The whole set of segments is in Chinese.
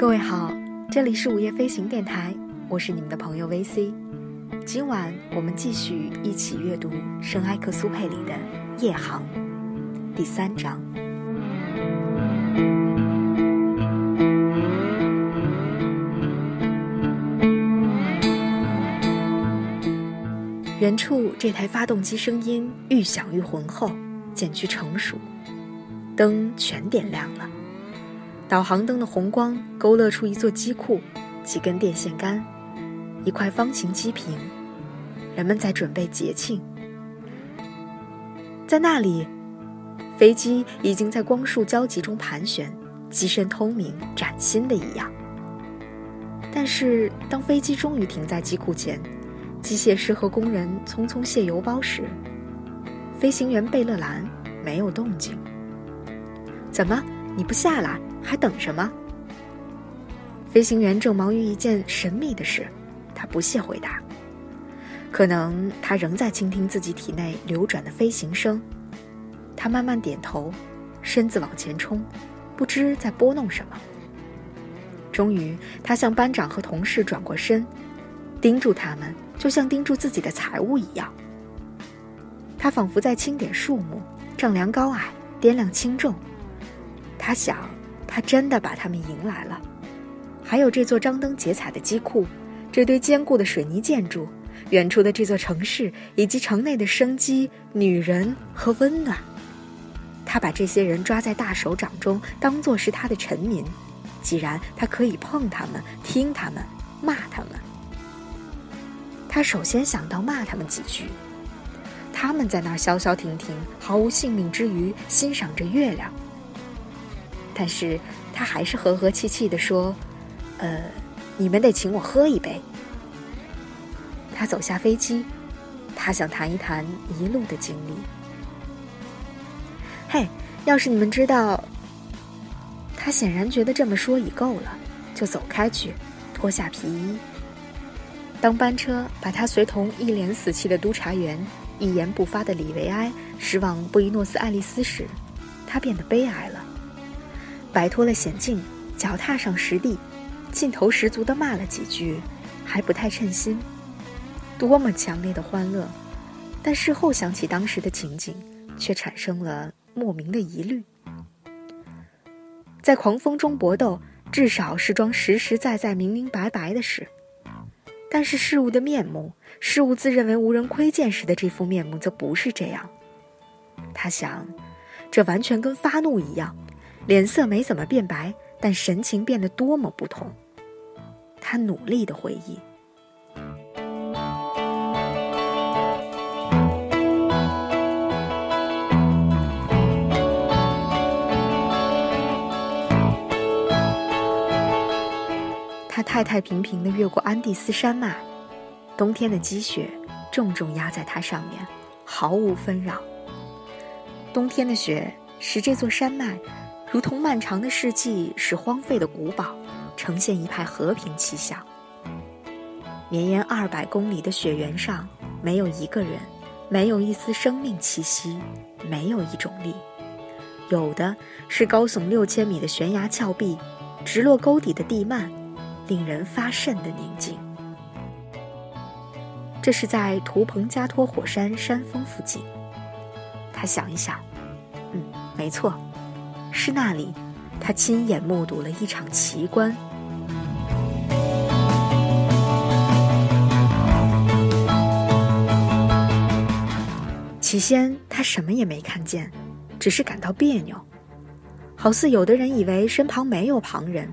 各位好，这里是午夜飞行电台，我是你们的朋友 VC。今晚我们继续一起阅读圣埃克苏佩里的《夜航》第三章。远处这台发动机声音愈响愈浑厚，渐趋成熟，灯全点亮了。导航灯的红光勾勒出一座机库、几根电线杆、一块方形机坪，人们在准备节庆。在那里，飞机已经在光束交集中盘旋，机身透明、崭新的一样。但是，当飞机终于停在机库前，机械师和工人匆匆卸油包时，飞行员贝勒兰没有动静。怎么，你不下来？还等什么？飞行员正忙于一件神秘的事，他不屑回答。可能他仍在倾听自己体内流转的飞行声。他慢慢点头，身子往前冲，不知在拨弄什么。终于，他向班长和同事转过身，盯住他们，就像盯住自己的财物一样。他仿佛在清点数目，丈量高矮，掂量轻重。他想。他真的把他们迎来了，还有这座张灯结彩的机库，这堆坚固的水泥建筑，远处的这座城市，以及城内的生机、女人和温暖。他把这些人抓在大手掌中，当作是他的臣民。既然他可以碰他们、听他们、骂他们，他首先想到骂他们几句。他们在那儿消消停停，毫无性命之余，欣赏着月亮。但是他还是和和气气地说：“呃，你们得请我喝一杯。”他走下飞机，他想谈一谈一路的经历。嘿，要是你们知道……他显然觉得这么说已够了，就走开去，脱下皮衣。当班车把他随同一脸死气的督察员、一言不发的李维埃驶往布宜诺斯艾利斯时，他变得悲哀了。摆脱了险境，脚踏上实地，劲头十足地骂了几句，还不太称心。多么强烈的欢乐！但事后想起当时的情景，却产生了莫名的疑虑。在狂风中搏斗，至少是桩实实在在、明明白白的事。但是事物的面目，事物自认为无人窥见时的这副面目，则不是这样。他想，这完全跟发怒一样。脸色没怎么变白，但神情变得多么不同。他努力的回忆。他太太平平的越过安第斯山脉，冬天的积雪重重压在他上面，毫无纷扰。冬天的雪使这座山脉。如同漫长的世纪，使荒废的古堡呈现一派和平气象。绵延二百公里的雪原上，没有一个人，没有一丝生命气息，没有一种力，有的是高耸六千米的悬崖峭壁，直落沟底的地幔，令人发瘆的宁静。这是在图彭加托火山山峰附近。他想一想，嗯，没错。是那里，他亲眼目睹了一场奇观。起先，他什么也没看见，只是感到别扭，好似有的人以为身旁没有旁人，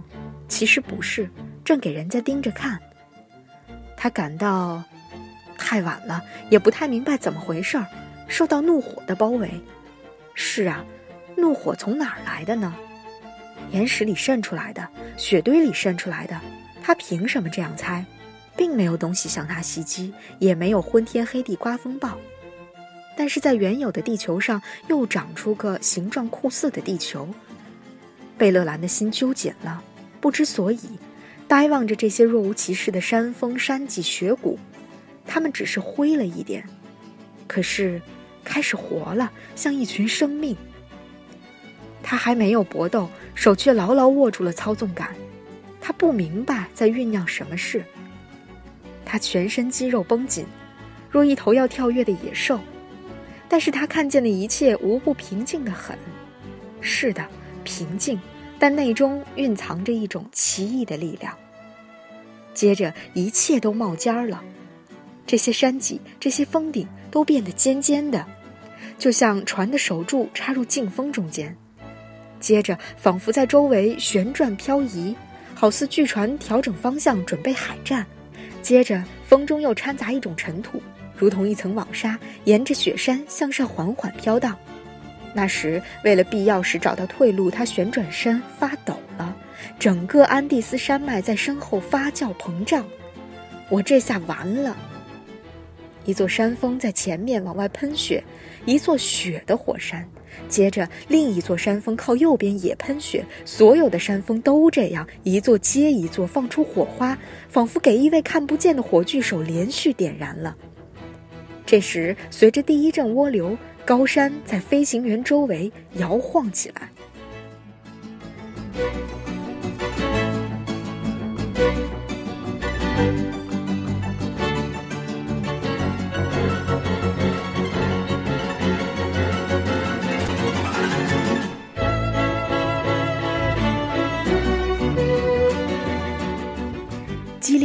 其实不是，正给人家盯着看。他感到太晚了，也不太明白怎么回事儿，受到怒火的包围。是啊。怒火从哪儿来的呢？岩石里渗出来的，雪堆里渗出来的。他凭什么这样猜？并没有东西向他袭击，也没有昏天黑地刮风暴。但是在原有的地球上，又长出个形状酷似的地球。贝勒兰的心揪紧了，不知所以，呆望着这些若无其事的山峰、山脊、雪谷。它们只是灰了一点，可是开始活了，像一群生命。他还没有搏斗，手却牢牢握住了操纵杆。他不明白在酝酿什么事。他全身肌肉绷紧，若一头要跳跃的野兽。但是他看见的一切无不平静的很。是的，平静，但内中蕴藏着一种奇异的力量。接着，一切都冒尖儿了，这些山脊、这些峰顶都变得尖尖的，就像船的手柱插入劲风中间。接着，仿佛在周围旋转漂移，好似巨船调整方向准备海战。接着，风中又掺杂一种尘土，如同一层网纱，沿着雪山向上缓缓飘荡。那时，为了必要时找到退路，他旋转身发抖了，整个安第斯山脉在身后发酵膨胀。我这下完了。一座山峰在前面往外喷雪，一座雪的火山。接着，另一座山峰靠右边也喷雪，所有的山峰都这样，一座接一座放出火花，仿佛给一位看不见的火炬手连续点燃了。这时，随着第一阵涡流，高山在飞行员周围摇晃起来。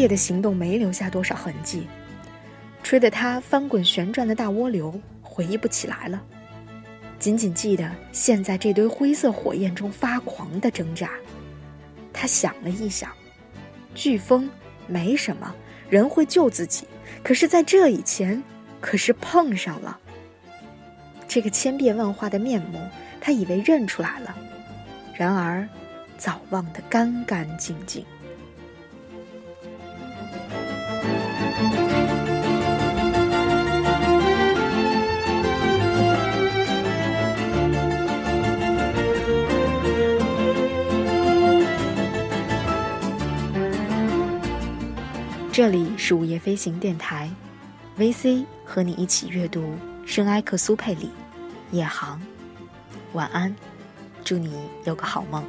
烈的行动没留下多少痕迹，吹得他翻滚旋转的大涡流回忆不起来了，仅仅记得陷在这堆灰色火焰中发狂的挣扎。他想了一想，飓风没什么，人会救自己。可是，在这以前，可是碰上了这个千变万化的面目，他以为认出来了，然而早忘得干干净净。这里是午夜飞行电台，VC 和你一起阅读圣埃克苏佩里《夜航》，晚安，祝你有个好梦。